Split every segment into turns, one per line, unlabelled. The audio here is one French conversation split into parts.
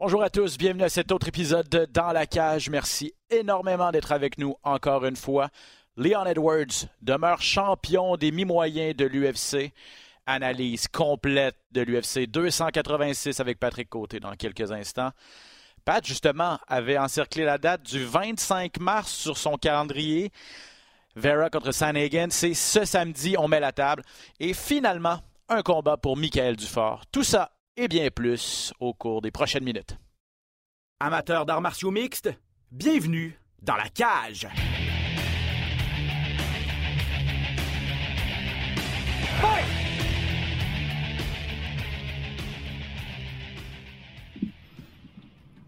Bonjour à tous, bienvenue à cet autre épisode de Dans la cage. Merci énormément d'être avec nous encore une fois. Leon Edwards demeure champion des mi-moyens de l'UFC. Analyse complète de l'UFC 286 avec Patrick Côté dans quelques instants. Pat, justement, avait encerclé la date du 25 mars sur son calendrier. Vera contre Sanhagen, c'est ce samedi, on met la table. Et finalement, un combat pour Michael Dufort. Tout ça et bien plus au cours des prochaines minutes.
Amateurs d'arts martiaux mixtes, bienvenue dans la cage.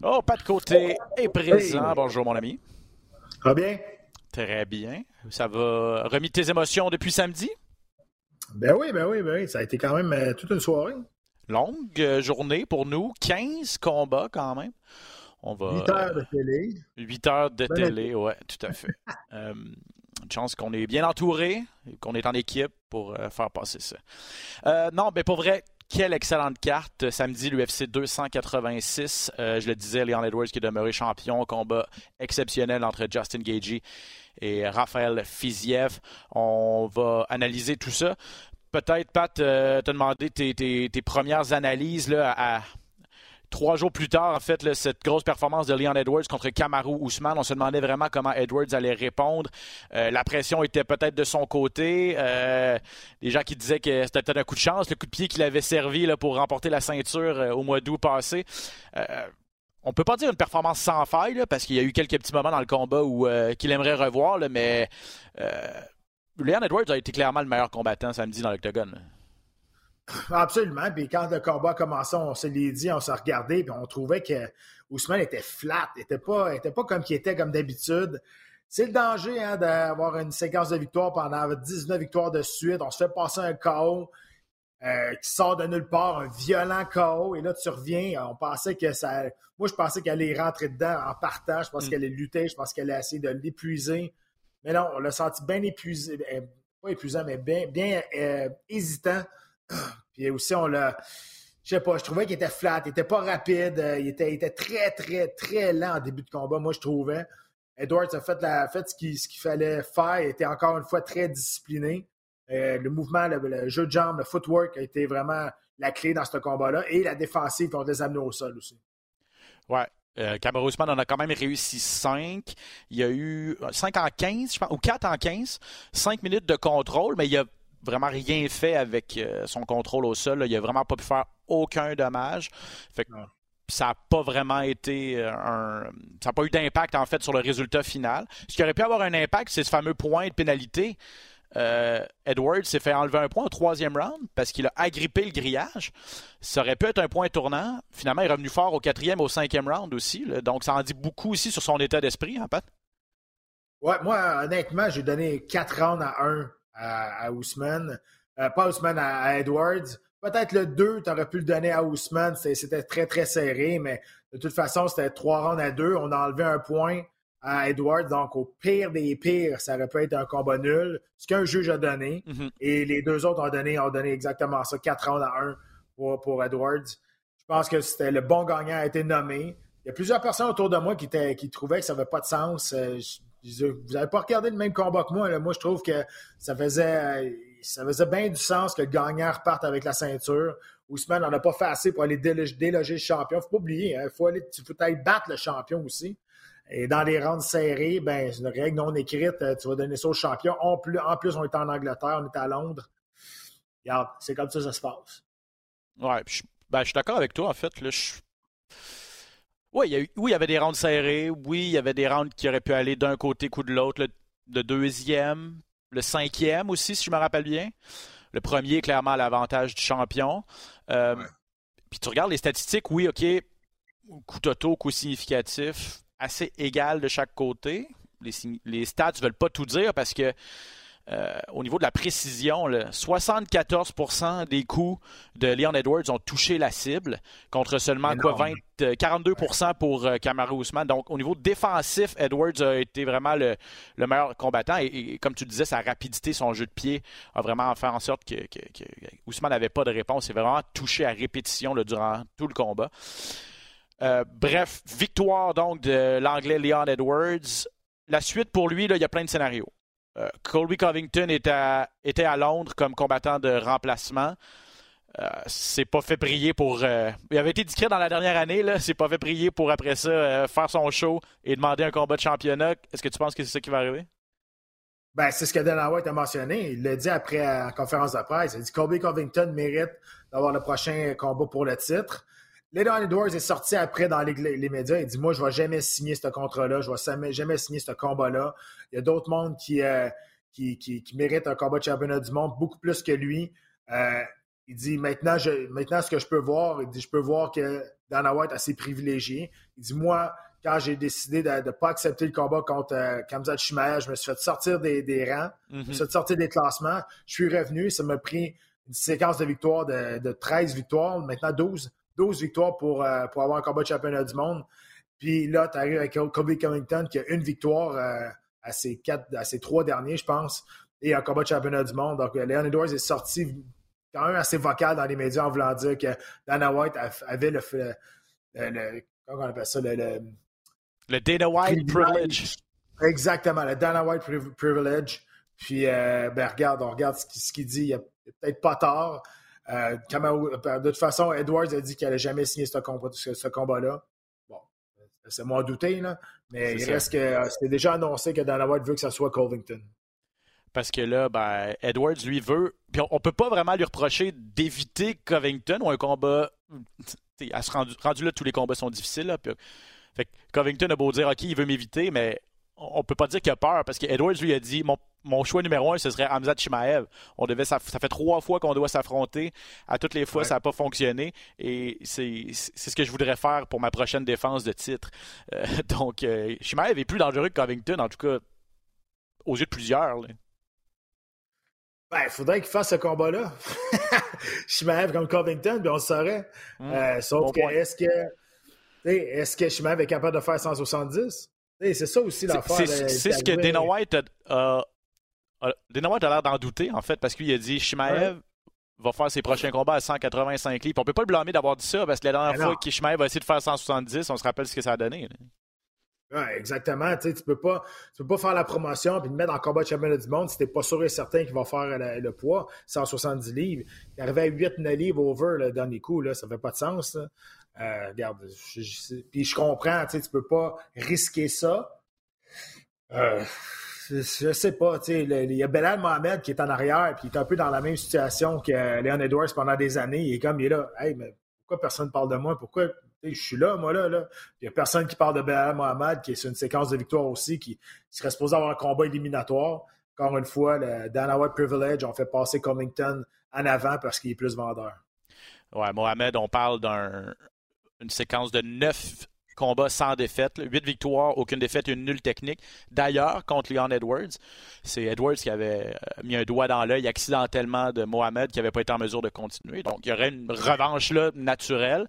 Oh, pas de côté est présent. Bonjour, mon ami.
Ça va bien?
Très bien. Ça va remis tes émotions depuis samedi?
Ben oui, ben oui, ben oui. Ça a été quand même euh, toute une soirée.
Longue euh, journée pour nous. 15 combats quand même.
On va, 8 heures de télé.
8 heures de télé, oui, tout à fait. euh, une chance qu'on est bien entouré, qu'on est en équipe pour euh, faire passer ça. Euh, non, mais pour vrai, quelle excellente carte. Samedi, l'UFC 286. Euh, je le disais, Leon Edwards qui est demeuré champion. Combat exceptionnel entre Justin Gagey et Raphaël Fiziev. On va analyser tout ça. Peut-être, Pat, euh, te demander tes, premières analyses là, à, trois jours plus tard, en fait, cette grosse performance de Leon Edwards contre Kamaru Ousmane, on se demandait vraiment comment Edwards allait répondre. Euh, la pression était peut-être de son côté. Euh, les gens qui disaient que c'était peut-être un coup de chance, le coup de pied qu'il avait servi là, pour remporter la ceinture euh, au mois d'août passé. On peut pas dire une performance sans faille, parce qu'il y a eu quelques petits moments dans le combat où qu'il aimerait revoir, mais Leon Edwards a été clairement le meilleur combattant samedi dans l'octogone.
Absolument. Puis quand le combat a commencé, on se l'est dit, on s'est regardé, puis on trouvait que Ousmane était flat, était pas, était pas comme qu'il était comme d'habitude. C'est le danger hein, d'avoir une séquence de victoires pendant 19 victoires de suite. On se fait passer un KO euh, qui sort de nulle part, un violent KO, et là tu reviens. On pensait que ça. Moi, je pensais qu'elle allait rentrer dedans en partant. Je pensais mm. qu'elle allait lutter, je pensais qu'elle allait essayer de l'épuiser. Mais non, on l'a senti bien épuisé, pas épuisant, mais bien, bien euh, hésitant. Puis aussi, on l'a. Je sais pas, je trouvais qu'il était flat, il était pas rapide, il était, il était très, très, très lent en début de combat, moi, je trouvais. Edwards a fait, la, fait ce qu'il fallait faire, il était encore une fois très discipliné. Euh, le mouvement, le, jeu de jambes, le footwork a été vraiment la clé dans ce combat-là et la défensive contre les amener au sol aussi.
Ouais, euh, Cameron Ousmane en a quand même réussi 5. Il y a eu 5 en 15, je pense, ou 4 en 15. 5 minutes de contrôle, mais il a vraiment rien fait avec euh, son contrôle au sol. Là. Il a vraiment pas pu faire aucun dommage. Fait que, ça n'a pas vraiment été euh, un. Ça n'a pas eu d'impact en fait sur le résultat final. Ce qui aurait pu avoir un impact, c'est ce fameux point de pénalité. Euh, Edwards s'est fait enlever un point au troisième round parce qu'il a agrippé le grillage. Ça aurait pu être un point tournant. Finalement, il est revenu fort au quatrième, au cinquième round aussi. Donc, ça en dit beaucoup aussi sur son état d'esprit, hein, Pat?
Ouais, moi, honnêtement, j'ai donné quatre rounds à un à, à Ousmane. Euh, pas Ousmane, à, à Edwards. Peut-être le 2, tu aurais pu le donner à Ousmane. C'était très, très serré, mais de toute façon, c'était trois rounds à deux. On a enlevé un point à Edwards. Donc, au pire des pires, ça aurait pu être un combat nul. Ce qu'un juge a donné. Mm -hmm. Et les deux autres ont donné, ont donné exactement ça, quatre rounds à un pour, pour Edwards. Je pense que c'était le bon gagnant a été nommé. Il y a plusieurs personnes autour de moi qui, trouvaient que ça n'avait pas de sens. Euh, vous n'avez pas regardé le même combat que moi. Là. Moi, je trouve que ça faisait, ça faisait bien du sens que le gagnant reparte avec la ceinture. Ousmane n'en a pas fait assez pour aller déloger, déloger le champion. Il ne faut pas oublier, il hein, faut, aller, faut aller battre le champion aussi. Et dans les rounds serrés, ben, c'est une règle non écrite, tu vas donner ça au champion. En plus, en plus, on est en Angleterre, on est à Londres. Regarde, c'est comme ça que ça se passe.
Ouais, je, ben, je suis d'accord avec toi, en fait. Là, je oui, il y, a eu, oui, il y avait des rounds serrés. Oui, il y avait des rounds qui auraient pu aller d'un côté ou de l'autre. Le, le, deuxième, le cinquième aussi, si je me rappelle bien. Le premier, clairement, à l'avantage du champion. Euh, ouais. Puis tu regardes les statistiques, oui, OK, coup total, coup significatif, assez égal de chaque côté. Les, les stats ne veulent pas tout dire parce que euh, au niveau de la précision, là, 74% des coups de Leon Edwards ont touché la cible, contre seulement quoi, 20, euh, 42% pour euh, Kamaru Ousmane. Donc, au niveau défensif, Edwards a été vraiment le, le meilleur combattant. Et, et, comme tu disais, sa rapidité, son jeu de pied a vraiment fait en sorte que, que, que Ousmane n'avait pas de réponse. Il vraiment touché à répétition là, durant tout le combat. Bref, victoire donc de l'anglais Leon Edwards. La suite pour lui, il y a plein de scénarios. Colby Covington était à, Londres comme combattant de remplacement. Euh, c'est pas fait prier pour. Euh, il avait été discret dans la dernière année, là. C'est pas fait prier pour après ça euh, faire son show et demander un combat de championnat. Est-ce que tu penses que c'est ça qui va arriver?
Ben, c'est ce que Dana White a mentionné. Il l'a dit après la conférence de presse. Il a dit Colby Covington mérite d'avoir le prochain combat pour le titre. Leon Edwards est sorti après dans les, médias. Il dit Moi, je ne vais jamais signer ce contrat-là. Je ne vais jamais, signer ce combat-là. Il y a d'autres mondes qui, qui, qui, qui, méritent un combat de championnat du monde beaucoup plus que lui. Il dit maintenant, je, maintenant, ce que je peux voir, il dit je peux voir que Dana White est assez privilégié. Il dit moi, quand j'ai décidé de ne pas accepter le combat contre euh, Kamzat je me suis fait sortir des, rangs, je me suis fait sortir des classements. Je suis revenu, ça m'a pris une séquence de victoires de, 13 victoires, maintenant 12, 12 victoires pour, euh, pour avoir un combat de championnat du monde. Puis là, tu arrives avec Kobe Covington qui a une victoire euh, à, ses quatre, à ses trois derniers, je pense, et un combat de championnat du monde. Donc, Leon Edwards est sorti quand même assez vocal dans les médias en voulant dire que Dana White avait le, le, comment on appelle ça, le,
le, Dana White privilege.
Exactement, le Dana White privilege. Puis, euh, ben, regarde, on regarde ce qu'il dit. Il a peut-être pas tort. Euh, de toute façon, Edwards a dit qu'il n'allait jamais signer ce, combat, ce, combat-là. Bon, c'est moi douter, là. Mais il reste que euh, c'était déjà annoncé que Dana White veut que ce soit Covington.
Parce que là, ben, Edwards, lui, veut. Puis on, peut pas vraiment lui reprocher d'éviter Covington ou un combat. À ce rendu, rendu, là, tous les combats sont difficiles. Là, fait Covington a beau dire, OK, il veut m'éviter, mais on peut pas dire qu'il a peur parce que Edwards lui a dit mon, choix numéro un ce serait Hamzat Chimaev. On devait ça, fait trois fois qu'on doit s'affronter. À toutes les fois ça n'a pas fonctionné et c'est ce que je voudrais faire pour ma prochaine défense de titre. Euh, donc euh, Chimaev est plus dangereux que Covington en tout cas aux yeux de plusieurs.
Ben, il faudrait qu'il fasse ce combat-là. Shimaev comme Covington, puis on le saurait. Hmm. Euh, sauf que, est-ce que, est-ce que Shimaev est capable de faire 170? C'est ça aussi l'affaire.
C'est ce que Dana White a, Dana White a l'air d'en douter, en fait, parce qu'il a dit Shimaev va faire ses prochains combats à 185 livres. On peut pas le blâmer d'avoir dit ça, parce que la dernière ben fois que Shimaev va essayer de faire 170, on se rappelle ce que ça a donné.
Ouais, exactement. Tu ne peux, pas, peux pas faire la promotion et te mettre en combat de championnat du monde si tu n'es pas sûr et certain qu'il va faire le, poids, 170 livres. Il arrivait à 8-9 livres over le dernier coup, là, ça fait pas de sens. Euh, regarde, puis je comprends, tu ne peux pas risquer ça. Euh, je sais pas, il y a Belal Mohamed qui est en arrière, puis il est un peu dans la même situation que Leon Edwards pendant des années. Il est comme, il est là, hey, mais pourquoi personne ne parle de moi? Pourquoi je suis là, moi, là. là. Il n'y a personne qui parle de Belal Mohamed, qui est sur une séquence de victoire aussi, qui serait supposé avoir un combat éliminatoire. Encore une fois, le Dana White Privilege, on fait passer Covington en avant parce qu'il est plus vendeur.
Ouais, Mohamed, on parle d'une séquence de neuf combat sans défaite. Huit victoires, aucune défaite, une nulle technique. D'ailleurs, contre Leon Edwards, c'est Edwards qui avait euh, mis un doigt dans l'œil accidentellement de Mohamed qui n'avait pas été en mesure de continuer. Donc, il y aurait une revanche là naturelle.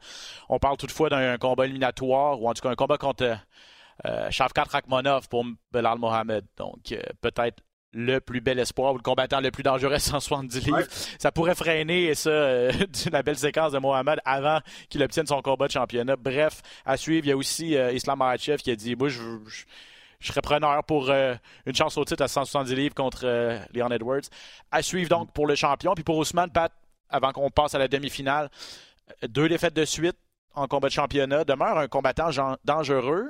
On parle toutefois d'un combat éliminatoire ou en tout cas un combat contre euh, Shavkat Rakhmonov pour Belal Mohamed. Donc, euh, peut-être le plus bel espoir ou le combattant le plus dangereux à 170 livres. Ça pourrait freiner ça euh, d'une belle séquence de Mohamed avant qu'il obtienne son combat de championnat. Bref, à suivre, il y a aussi euh, Islam Makhachev qui a dit Moi, je, serais preneur pour euh, une chance au titre à 170 livres contre Leon Edwards. À suivre donc pour le champion. Puis pour Ousmane, Pat, avant qu'on passe à la demi-finale, deux défaites de suite en combat de championnat. Demeure un combattant dangereux,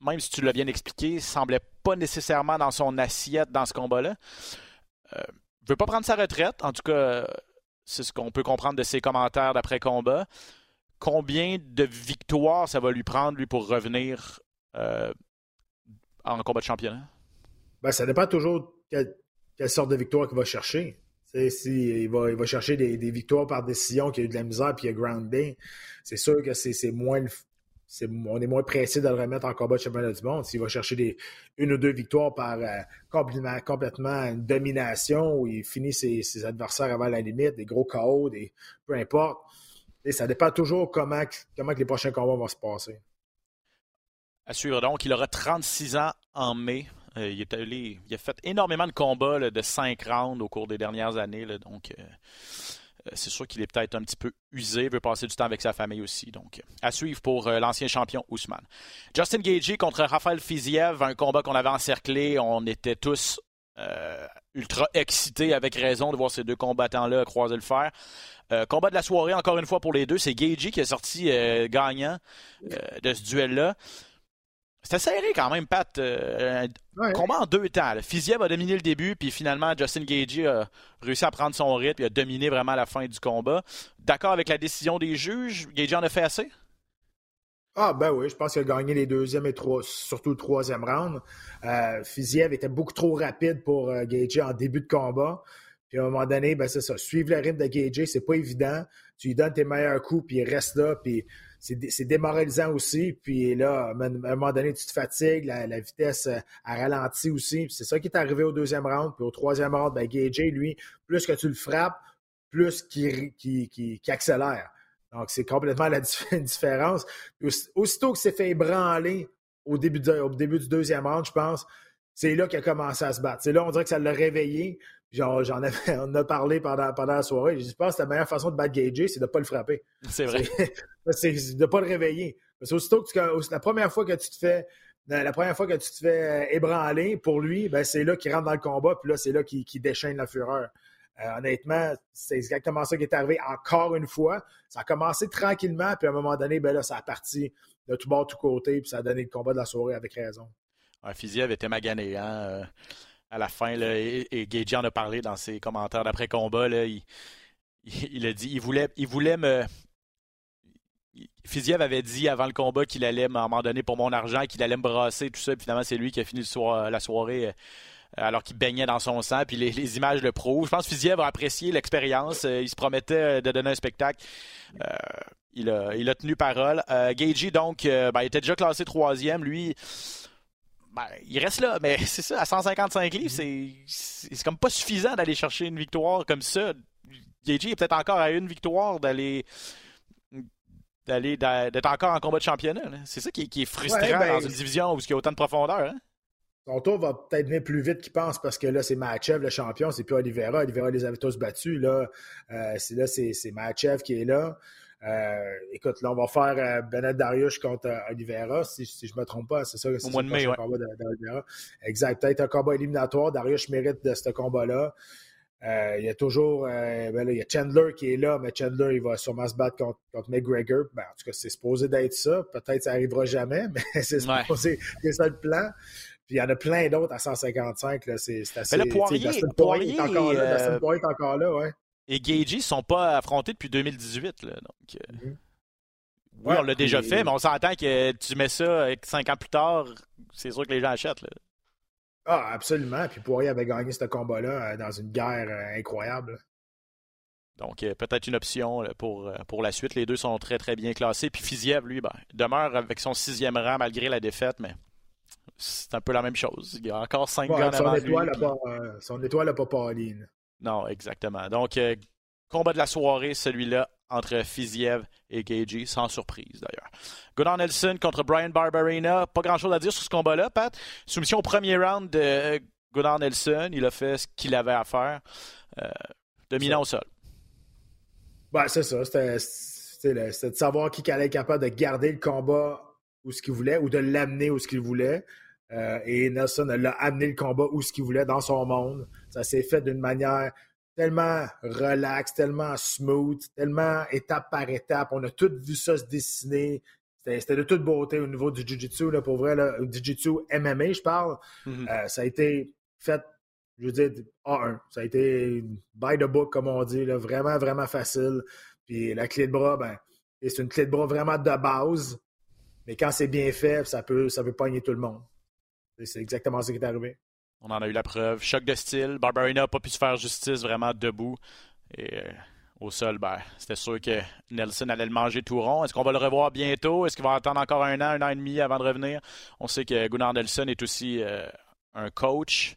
même si tu l'as bien expliqué, semblait pas nécessairement dans son assiette dans ce combat-là. Euh, veut pas prendre sa retraite. En tout cas, c'est ce qu'on peut comprendre de ses commentaires d'après-combat. Combien de victoires ça va lui prendre, lui, pour revenir euh, en combat de championnat?
Ben, ça dépend toujours quelle, sorte de victoire qu'il va chercher. Si, il, va, va chercher des, victoires par décision, qui a eu de la misère puis il a grounding, c'est sûr que c'est moins, on est moins pressé de le remettre en combat de championnat du monde. S'il va chercher une ou deux victoires par euh, complètement, une domination où il finit ses, adversaires avant la limite, des gros des, peu importe. Ça dépend toujours comment, les prochains combats vont se passer.
Assure donc, il aura 36 ans en mai. Euh, il a fait énormément de combats de 5 rounds au cours des dernières années. donc, euh, c'est sûr qu'il est peut-être un petit peu usé, veut passer du temps avec sa famille aussi. Donc, à suivre pour l'ancien champion Ousmane. Justin Gagey contre Raphaël Fiziev, un combat qu'on avait encerclé. On était tous ultra excités avec raison de voir ces deux combattants-là croiser le fer. combat de la soirée, encore une fois pour les deux, c'est Gagey qui est sorti gagnant de ce duel-là. C'était serré quand même, Pat. Euh, combat en deux temps. Fiziev a dominé le début, puis finalement, Justin Gagey a réussi à prendre son rythme et a dominé vraiment la fin du combat. D'accord avec la décision des juges? Gagey en a fait assez?
Ah ben oui, je pense qu'il a gagné les deuxième et trois, surtout le troisième round. Euh, Fiziev était beaucoup trop rapide pour euh, en début de combat. Puis à un moment donné, ben c'est ça. Suivre le rythme de Gagey, c'est pas évident. Tu lui donnes tes meilleurs coups, puis il reste là, puis c'est démoralisant aussi. Puis là, à un moment donné, tu te fatigues, la, vitesse euh, a ralenti aussi. C'est ça qui est arrivé au deuxième round. Puis au troisième round, ben, Gagey, lui, plus que tu le frappes, plus qu'il qui, accélère. Donc, c'est complètement la différence. Aussitôt que c'est fait ébranler au début, au début du deuxième round, je pense, c'est là qu'il a commencé à se battre. C'est là, on dirait que ça l'a réveillé. J'en avais, on a parlé pendant, pendant la soirée. Je pense que la meilleure façon de battre Gagey, c'est de ne pas le frapper.
C'est vrai.
C'est de ne pas le réveiller. Parce aussitôt que la première fois que tu te fais la première fois que tu te fais euh, ébranler pour lui, ben c'est là qu'il rentre dans le combat, puis là, c'est là qu'il déchaîne la fureur. Euh, honnêtement, c'est exactement ça qui est arrivé encore une fois. Ça a commencé tranquillement, puis à un moment donné, ben là, ça a parti de tout bord, de tout côté, puis ça a donné le combat de la soirée avec raison.
Un Fiziev avait été magané, hein? Euh, à la fin, et, et en a parlé dans ses commentaires d'après-combat. Il, il, a dit il voulait, il voulait me. Fiziev avait dit avant le combat qu'il allait m'en donner pour mon argent, qu'il allait me brasser, tout ça. Puis finalement, c'est lui qui a fini la soirée euh, alors qu'il baignait dans son sang. Puis les, images le prouvent. Je pense que Fiziev a apprécié l'expérience. Euh, il se promettait de donner un spectacle. Euh, il, a, il, a, tenu parole. Euh, donc, ben, il était déjà classé troisième. Lui, ben, il reste là, mais c'est ça, à 155 livres, c'est comme pas suffisant d'aller chercher une victoire comme ça. Gagey est peut-être encore à une victoire d'aller d'aller d'être encore en combat de championnat. C'est ça qui, est frustrant ben, dans une division où il y a autant de profondeur. Hein?
Son tour va peut-être venir plus vite qu'il pense parce que là, c'est Machev, le champion, c'est plus Oliveira. Oliveira les avait tous battus. Là, euh, là c'est Machev qui est là. Euh, écoute, là, on va faire euh, Bennett Darius contre euh, Oliveira, si, si je ne me trompe pas. C'est ça,
c'est mois de mai, ouais.
combat Exact. Peut-être un combat éliminatoire. Darius mérite de ce combat-là. Il y a toujours ben là, il y a Chandler qui est là, mais Chandler, il va sûrement se battre contre, contre McGregor. Ben, en tout cas, c'est supposé d'être ça. Peut-être que ça n'arrivera jamais, mais c'est supposé c'est ça le plan. Puis il y en a plein d'autres à 155. C'est assez.
Mais le Poirier, Poirier, est encore là.
Dustin Poirier est encore là, ouais
et Gagey ne sont pas affrontés depuis 2018. donc, euh, mhm. Oui, on l'a déjà fait, mais on s'entend que tu mets ça cinq ans plus tard, c'est sûr que les gens achètent.
Ah, absolument. Puis Poirier avait gagné ce combat-là euh, dans une guerre euh, incroyable.
Donc, peut-être une option pour, pour la suite. Les deux sont très, très bien classés. Puis Fiziev, lui, ben, demeure avec son sixième rang malgré la défaite, mais c'est un peu la même chose. Il y a encore cinq gars
son, étoile lui, son étoile n'a pas Pauline.
Non, exactement. Donc, euh, combat de la soirée, celui-là, entre Fiziev et Gagey, sans surprise d'ailleurs. Gunnar Nelson contre Brian Barberina. Pas grand-chose à dire sur ce combat-là, Pat. Soumission au premier round de Gunnar Nelson. Il a fait ce qu'il avait à faire. Euh, dominant au sol.
Ben, c'est ça. C'était de savoir qui allait être capable de garder le combat où ce qu'il voulait ou de l'amener où ce qu'il voulait. Euh, et Nelson l'a amené le combat où ce qu'il voulait dans son monde. Ça s'est fait d'une manière tellement relaxe, tellement smooth, tellement étape par étape. On a tous vu ça se dessiner. C'était de toute beauté au niveau du Jiu-Jitsu, pour vrai, le Jiu-Jitsu MMA, je parle. Mm-hmm. Euh, ça a été fait, je veux dire, A1. Ça a été by the book, comme on dit, vraiment, vraiment facile. Puis la clé de bras, ben, c'est une clé de bras vraiment de base. Mais quand c'est bien fait, ça peut, ça peut pogner tout le monde. C'est exactement ce qui est arrivé.
On en a eu la preuve. Choc de style. Barbarina n'a pas pu se faire justice vraiment debout. Et euh, au sol, ben, c'était sûr que Nelson allait le manger tout rond. Est-ce qu'on va le revoir bientôt? Est-ce qu'il va attendre encore un an, un an et demi avant de revenir? On sait que Gunnar Nelson est aussi euh, un coach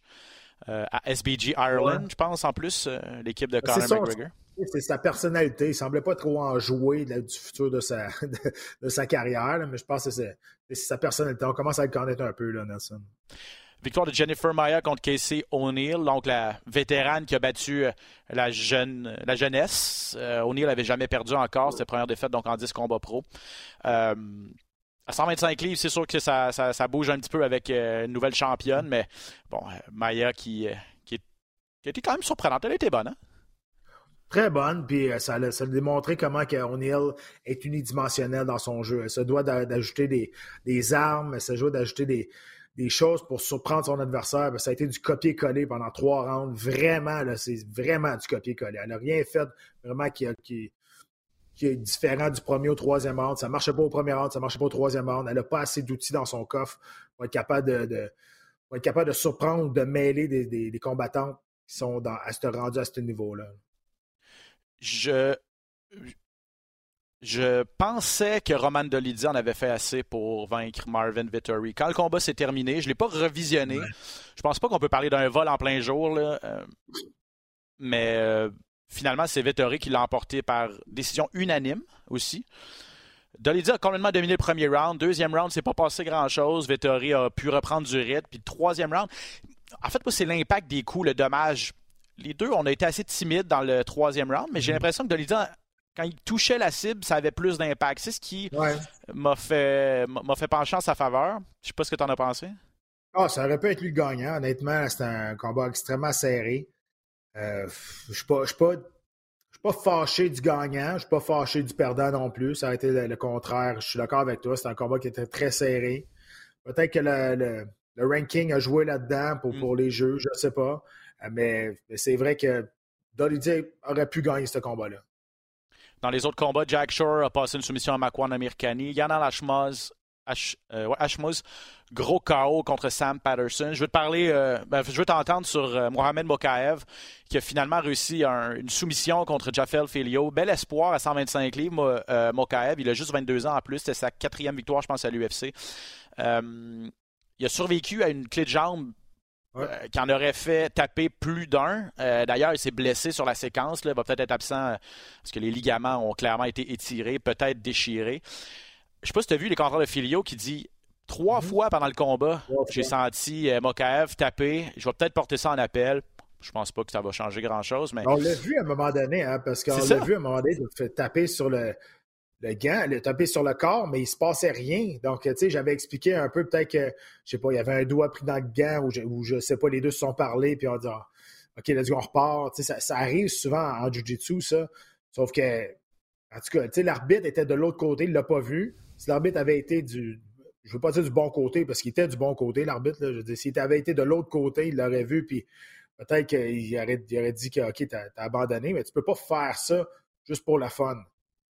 euh, à SBG Ireland, je pense, en plus, l'équipe de Conor McGregor.
C'est sa personnalité. Il semblait pas trop en jouer du futur de sa, de, sa carrière, mais je pense que c'est sa personnalité. On commence à le connaître un peu, là, Nelson.
Victoire de Jennifer Maya contre Casey O'Neill, donc la vétérane qui a battu la, jeune, la jeunesse. O'Neill n'avait jamais perdu encore, c'était première défaite donc en 10 combats pro. à 125 livres, c'est sûr que ça, bouge un petit peu avec une nouvelle championne, mais bon, Maya qui, qui, qui était quand même surprenante. Elle était bonne, hein?
très bonne, puis euh, ça, a démontré comment O'Neill est unidimensionnel dans son jeu. Elle se doit d'ajouter des, armes, elle se doit d'ajouter des, choses pour surprendre son adversaire. Ça a été du copier-coller pendant trois rounds. Vraiment, c'est vraiment du copier-coller. Elle n'a rien fait vraiment qui, est différent du premier au troisième round. Ça ne marchait pas au premier round, ça ne marchait pas au troisième round. Elle n'a pas assez d'outils dans son coffre pour être capable de, être capable de surprendre, de mêler des, combattants qui sont dans, à ce rendu à ce niveau-là
je, je pensais que Roman Dolidze en avait fait assez pour vaincre Marvin Vittori. Quand le combat s'est terminé, je ne l'ai pas revisionné. Je pense pas qu'on peut parler d'un vol en plein jour. Euh, mais euh, finalement, c'est Vittori qui l'a emporté par décision unanime aussi. Dolidze a complètement dominé le premier round. Deuxième round, c'est pas passé grand-chose. Vettori a pu reprendre du rythme. Puis le troisième round, en fait, c'est l'impact des coups, le dommage les deux, on a été assez timides dans le troisième round, mais j'ai mhm. l'impression que Dolidze, quand il touchait la cible, ça avait plus d'impact. C'est ce qui m'a fait, m'a fait pencher en sa faveur. Je sais pas ce que tu en as pensé.
Ah, ça aurait pu être lui le gagnant. Honnêtement, c'était un combat extrêmement serré. Euh, je ne suis pas, pas fâché du gagnant, je ne suis pas fâché du perdant non plus. Ça a été le, contraire. Je suis d'accord avec toi. C'est un combat qui était très serré. Peut-être que le, ranking a joué là-dedans pour, mm. pour les jeux, je ne sais pas. Euh, mais, c'est vrai que Dolly aurait pu gagner ce combat-là.
Dans les autres combats, Jack Shore a passé une soumission à Makwan Amirkani. Yana Lashmaz, euh, gros KO contre Sam Patterson. Je veux te parler, euh, ben, je veux t'entendre sur Mohamed Mokaev, qui a finalement réussi une soumission contre Jafel Filio. Bel espoir à 125 livres, Mokaev. Il a juste 22 ans en plus. C'était sa quatrième victoire, je pense, à l'UFC. il a survécu à une clé de jambe euh, qui en aurait fait taper plus d'un. Euh, d'ailleurs, il s'est blessé sur la séquence. Il va peut-être être absent euh, parce que les ligaments ont clairement été étirés, peut-être déchirés. Je sais pas si tu as vu les commentaires de Filio qui dit trois mhm. fois pendant le combat, j'ai senti Mokaev taper. Je vais peut-être porter ça en appel. Je pense pas que ça va changer grand-chose. Mais...
On l'a vu à un moment donné, hein, parce qu'on l'a vu à un moment donné, il fait taper sur le, le gant, le taper sur le corps, mais il se passait rien. Donc, tu sais, j'avais expliqué un peu, peut-être que, je sais pas, il y avait un doigt pris dans le gant, ou je, ne sais pas, les deux se sont parlé, puis on dit, ah, OK, let's go, on repart. Tu sais, ça, arrive souvent en Jiu-Jitsu, ça. Sauf que, en tout cas, tu sais, l'arbitre était de l'autre côté, il l'a pas vu. Si l'arbitre avait été du, je veux pas dire du bon côté, parce qu'il était du bon côté, l'arbitre, je veux dire, s'il avait été de l'autre côté, il l'aurait vu, puis peut-être qu'il aurait, aurait, dit que, OK, t'as as abandonné, mais tu peux pas faire ça juste pour la fun.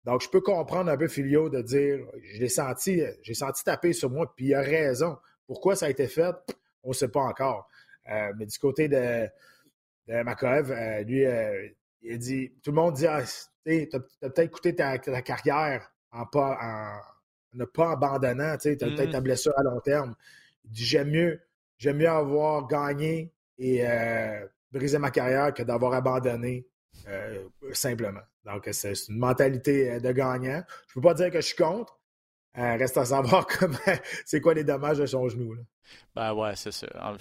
Donc, je peux comprendre un peu Filio de dire, je l'ai senti, j'ai senti taper sur moi, puis il a raison. Pourquoi ça a été fait, on ne sait pas encore. Euh, mais du côté de, de Makoev, euh, lui, euh, il a dit, tout le monde dit, ah, tu as, peut-être coûté ta, carrière en, pas, en ne pas abandonnant, tu as peut-être ta mm. blessure à long terme. Il dit, j'aime mieux, j'aime mieux avoir gagné et brisé ma carrière que d'avoir abandonné simplement. Donc, c'est une mentalité euh, de gagnant. Je ne peux pas dire que je suis contre. Euh, reste à savoir comment, c'est quoi les dommages de son genou. Là.
Ben ouais, c'est ça. En,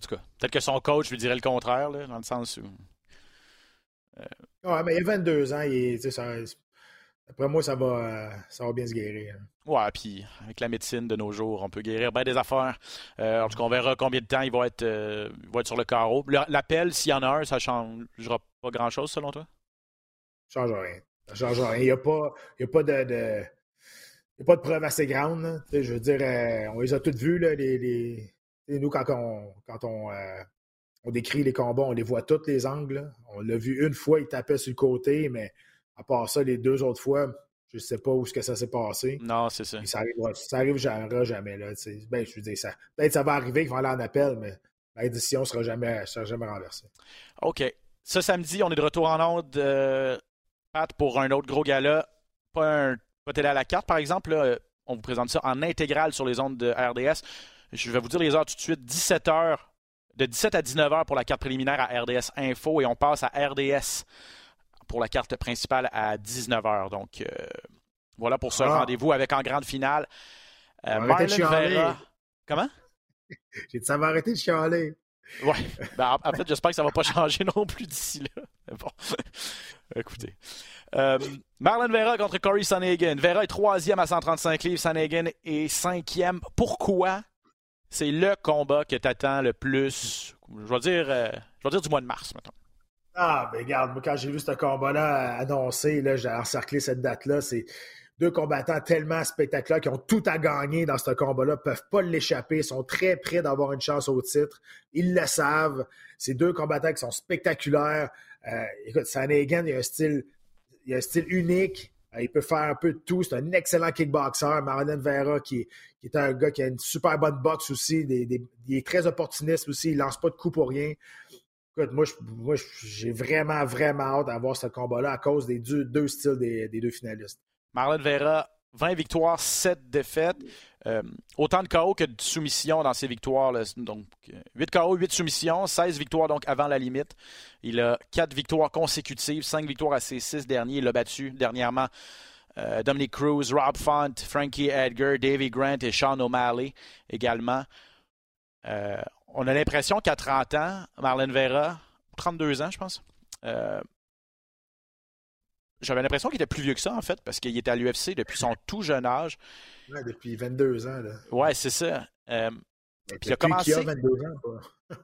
tout cas, peut-être que son coach lui dirait le contraire, là, dans le sens où.
Euh... Ouais, mais il a 22 ans, il ça, après moi, ça va, ça va bien se guérir. Hein.
Ouais, puis avec la médecine de nos jours, on peut guérir bien des affaires. Euh, en tout cas, on verra combien de temps il va être, il va être sur le carreau. L'appel, s'il y en a un, ça ne changera pas grand-chose selon toi?
Ça change rien. Ça change rien. Il n'y a pas, il y a pas de, de il a pas de preuves assez grandes. Je veux dire, euh, on les a toutes vues, là, les, les... nous, quand on, quand on, euh, on, décrit les combats, on les voit tous les angles. On l'a vu une fois, il tapait sur le côté, mais à part ça, les deux autres fois, je ne sais pas où ce que ça s'est passé.
Non, c'est ça.
ça arrive, ça arrive jamais. Là, ben, je veux dire, ça, peut-être ça va arriver qu'ils vont aller en appel, mais la décision ne sera jamais, sera jamais renversée.
OK. Ce samedi, on est de retour en ordre. Euh, pour un autre gros gala, pas un pas télé à la carte, par exemple. on vous présente ça en intégrale sur les ondes de RDS. Je vais vous dire les heures tout de suite. 17h, de 17 à 19h pour la carte préliminaire à RDS Info et on passe à RDS pour la carte principale à 19h. Donc, euh, voilà pour ce ah. rendez-vous avec en grande finale. Euh, Marlon Verra. Comment?
J'ai dit, ça va arrêter de chialer.
Ouais. Ben, en, fait, j'espère que ça va pas changer non plus d'ici là. bon. Écoutez. Euh, Marlon Vera contre Corey Sanagan. Vera est troisième à 135 livres. Sanagan est cinquième. Pourquoi? C'est le combat que tu attends le plus, je vais dire, euh, je vais dire du mois de mars, maintenant.
Ah, ben regarde, moi, quand j'ai vu ce combat-là annoncé, là, j'ai encerclé cette date-là, c'est deux combattants tellement spectaculaires qui ont tout à gagner dans ce combat-là, peuvent pas l'échapper, sont très près d'avoir une chance au titre. Ils le savent. C'est deux combattants qui sont spectaculaires. Euh, écoute, Sanagan, il a un style, il a un style unique. Euh, il peut faire un peu de tout. C'est un excellent kickboxer. Marlon Vera, qui, est un gars qui a une super bonne boxe aussi. il est très opportuniste aussi. Il lance pas de coups pour rien. Écoute, moi, j'ai vraiment, vraiment hâte d'avoir ce combat-là à cause des deux, styles des, deux finalistes.
Marlon Vera, 20 victoires, 7 défaites. Euh, autant de KO que de soumissions dans ses victoires. Donc, 8 KO, 8 soumissions, 16 victoires donc avant la limite. Il a 4 victoires consécutives, 5 victoires à ses 6 derniers. Il a battu dernièrement euh, Dominic Cruz, Rob Font, Frankie Edgar, Davy Grant et Sean O'Malley également. Euh, on a l'impression qu'à 30 ans, Marlon Vera, 32 ans, je pense, euh, j'avais l'impression qu'il était plus vieux que ça, en fait, parce qu'il était à l'UFC depuis son tout jeune âge.
Ouais, depuis 22 ans. Là.
Ouais, c'est ça. Euh, il a commencé.
a 22 ans,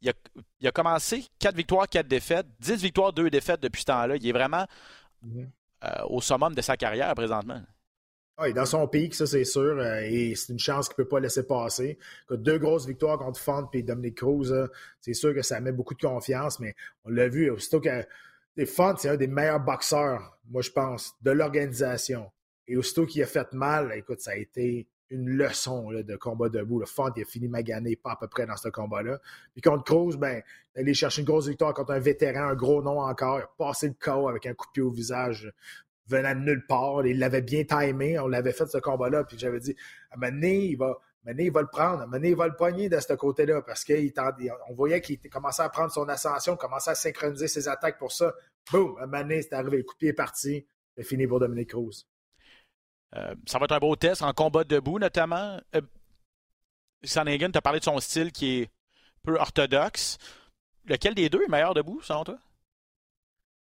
il, a, il, a, commencé 4 victoires, 4 défaites, 10 victoires, 2 défaites depuis ce temps-là. Il est vraiment mhm. euh, au summum de sa carrière présentement.
Oui, dans son pic, ça c'est sûr, euh, et c'est une chance qu'il ne peut pas laisser passer. Deux grosses victoires contre Font et Dominic Cruz, c'est sûr que ça met beaucoup de confiance, mais on l'a vu, aussitôt que Font, c'est un des meilleurs boxeurs, moi je pense, de l'organisation. Et aussitôt qu'il a fait mal, écoute, ça a été une leçon de combat debout. Le Font, il a fini magané pas à peu près dans ce combat-là. Puis contre Cruz, ben, aller chercher une grosse victoire contre un vétéran, un gros nom encore. Il a passé le KO avec un coup de pied au visage venant de nulle part. Il l'avait bien timé. On l'avait fait ce combat-là. Puis j'avais dit, à un moment il va, il va le prendre. Un il va le poigner de ce côté-là parce qu'on voyait qu'il commençait à prendre son ascension, commençait à synchroniser ses attaques pour ça. Boum! Moment c'est arrivé. Le coup de pied est parti. C'est fini pour Dominique Cruz.
Euh, ça va être un beau test en combat debout, notamment. Euh, Sanagan, tu as parlé de son style qui est peu orthodoxe. Lequel des deux est meilleur debout, selon toi?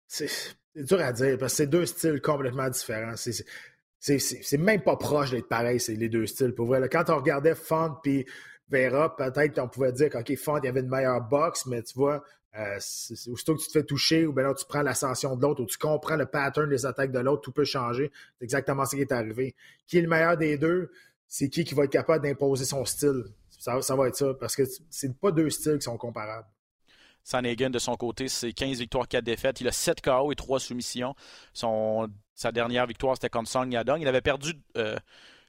C'est dur à dire parce que c'est deux styles complètement différents. C'est même pas proche d'être pareil, c'est les deux styles. Pour vrai, quand on regardait Font puis Vera, peut-être qu'on pouvait dire qu'Ok, Font, il y avait une meilleure boxe, mais tu vois, euh, aussitôt que tu te fais toucher, ou bien là, tu prends l'ascension de l'autre, ou tu comprends le pattern des attaques de l'autre, tout peut changer. C'est exactement ce qui est arrivé. Qui est le meilleur des deux? C'est qui qui va être capable d'imposer son style? Ça, ça va être ça, parce que c'est pas deux styles qui sont comparables.
Sanagan, de son côté, c'est 15 victoires, 4 défaites. Il a 7 KO et 3 soumissions. Son, sa dernière victoire, c'était contre Song Yadong. Il avait perdu euh,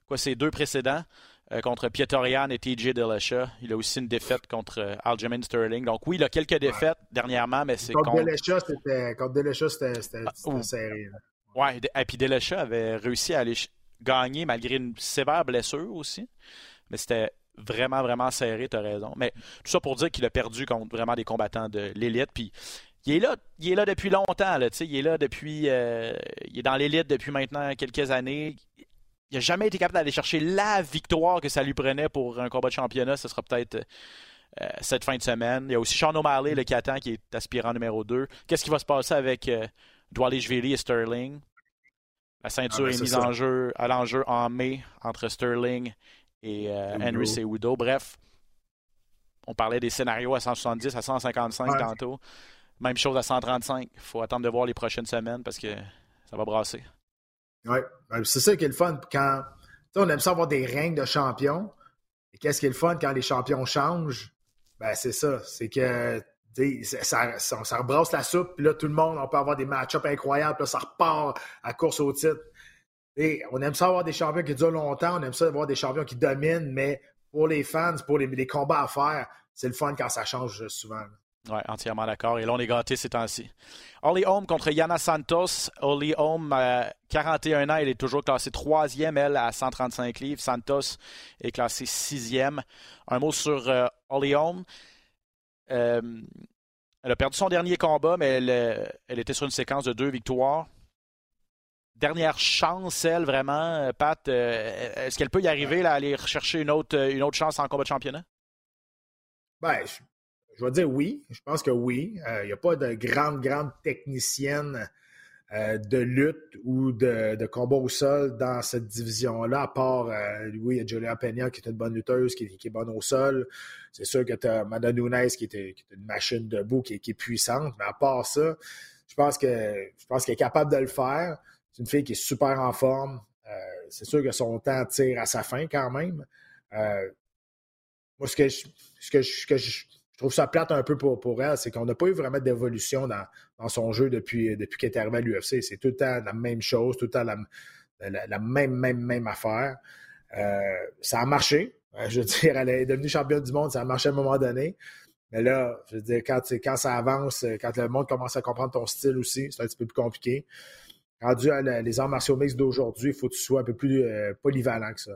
quoi, ses deux précédents euh, contre Pietorian et TJ Dillashaw. Il a aussi une défaite contre euh, Aljamain Sterling. Donc oui, il a quelques défaites dernièrement, mais c'est
contre... Contre Dillashaw, c'était, ah, serré.
Oui, et puis Dillashaw avait réussi à aller gagner malgré une sévère blessure aussi. Mais c'était vraiment, vraiment serré, tu as raison. Mais tout ça pour dire qu'il a perdu contre vraiment des combattants de l'élite. Puis il est là, il est là depuis longtemps. Là, il est là depuis. Euh, il est dans l'élite depuis maintenant quelques années. Il n'a jamais été capable d'aller chercher la victoire que ça lui prenait pour un combat de championnat. Ce sera peut-être euh, cette fin de semaine. Il y a aussi Sean O'Malley, le qui attend, qui est aspirant numéro 2. Qu'est-ce qui va se passer avec euh, Doualé-Jvili et Sterling? La ceinture ah, ben, est mise en jeu, à l'enjeu en mai entre Sterling et euh, Henry. Bref, on parlait des scénarios à 170, à 155 tantôt. Même chose à 135. Il faut attendre de voir les prochaines semaines parce que ça va brasser.
Oui, ben, c'est ça qui est le fun. Quand on aime ça avoir des règnes de champions. Et qu'est-ce qui est le fun quand les champions changent? Ben, c'est ça. C'est que ça, ça, rebrasse la soupe, puis là, tout le monde, on peut avoir des match-ups incroyables, puis là, ça repart à course au titre. On aime ça avoir des champions qui durent longtemps, on aime ça avoir des champions qui dominent, mais pour les fans, pour les, combats à faire, c'est le fun quand ça change souvent.
Oui, entièrement d'accord. Et là, on est gâtés ces temps-ci. Holly Holm contre Yana Santos. Holly Holm, 41 ans, elle est toujours classée troisième, elle, à 135 livres. Santos est classée sixième. Un mot sur euh, Holly Holm. Euh, elle a perdu son dernier combat, mais elle, elle était sur une séquence de deux victoires. Dernière chance, elle, vraiment, Pat? Est-ce qu'elle peut y arriver, à aller rechercher une autre, une autre chance en combat de championnat?
Ben, je, vais dire oui. Je pense que oui. Il n'y a pas de grande, grande technicienne euh, de lutte ou de, combat au sol dans cette division-là, à part, euh, oui, il y a Julia Peña qui est une bonne lutteuse, qui, est bonne au sol. C'est sûr que tu as Madame Nunes qui est, une machine debout, qui, qui, est puissante, mais à part ça, je pense je pense qu'elle est capable de le faire. C'est une fille qui est super en forme. Euh, c'est sûr que son temps tire à sa fin quand même. moi, ce que je trouve ça plate un peu pour, elle, c'est qu'on n'a pas eu vraiment d'évolution dans, son jeu depuis, qu'elle est arrivée à l'UFC. C'est tout le temps la même chose, tout le temps la, même, même, même affaire. Euh, ça a marché. Euh, je veux dire, elle est devenue championne du monde, ça a marché à un moment donné. Mais là, je veux dire, quand ça avance, quand le monde commence à comprendre ton style aussi, c'est un petit peu plus compliqué. Rendu à les arts martiaux mixtes d'aujourd'hui, il faut que tu sois un peu plus euh, polyvalent que ça.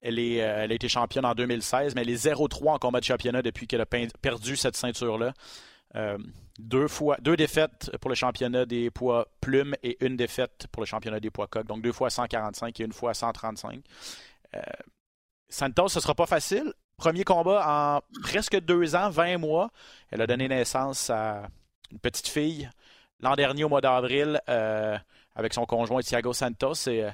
Elle, est, euh, a été championne en 2016, mais elle est 0-3 en combat de championnat depuis qu'elle a perdu cette ceinture-là. Euh, deux, défaites pour le championnat des poids plumes et une défaite pour le championnat des poids coques. Donc deux fois 145 et une fois 135. Euh, Santos, ce ne sera pas facile. Premier combat en presque deux ans, 20 mois. Elle a donné naissance à une petite fille l'an dernier au mois d'avril avec son conjoint Thiago Santos. Et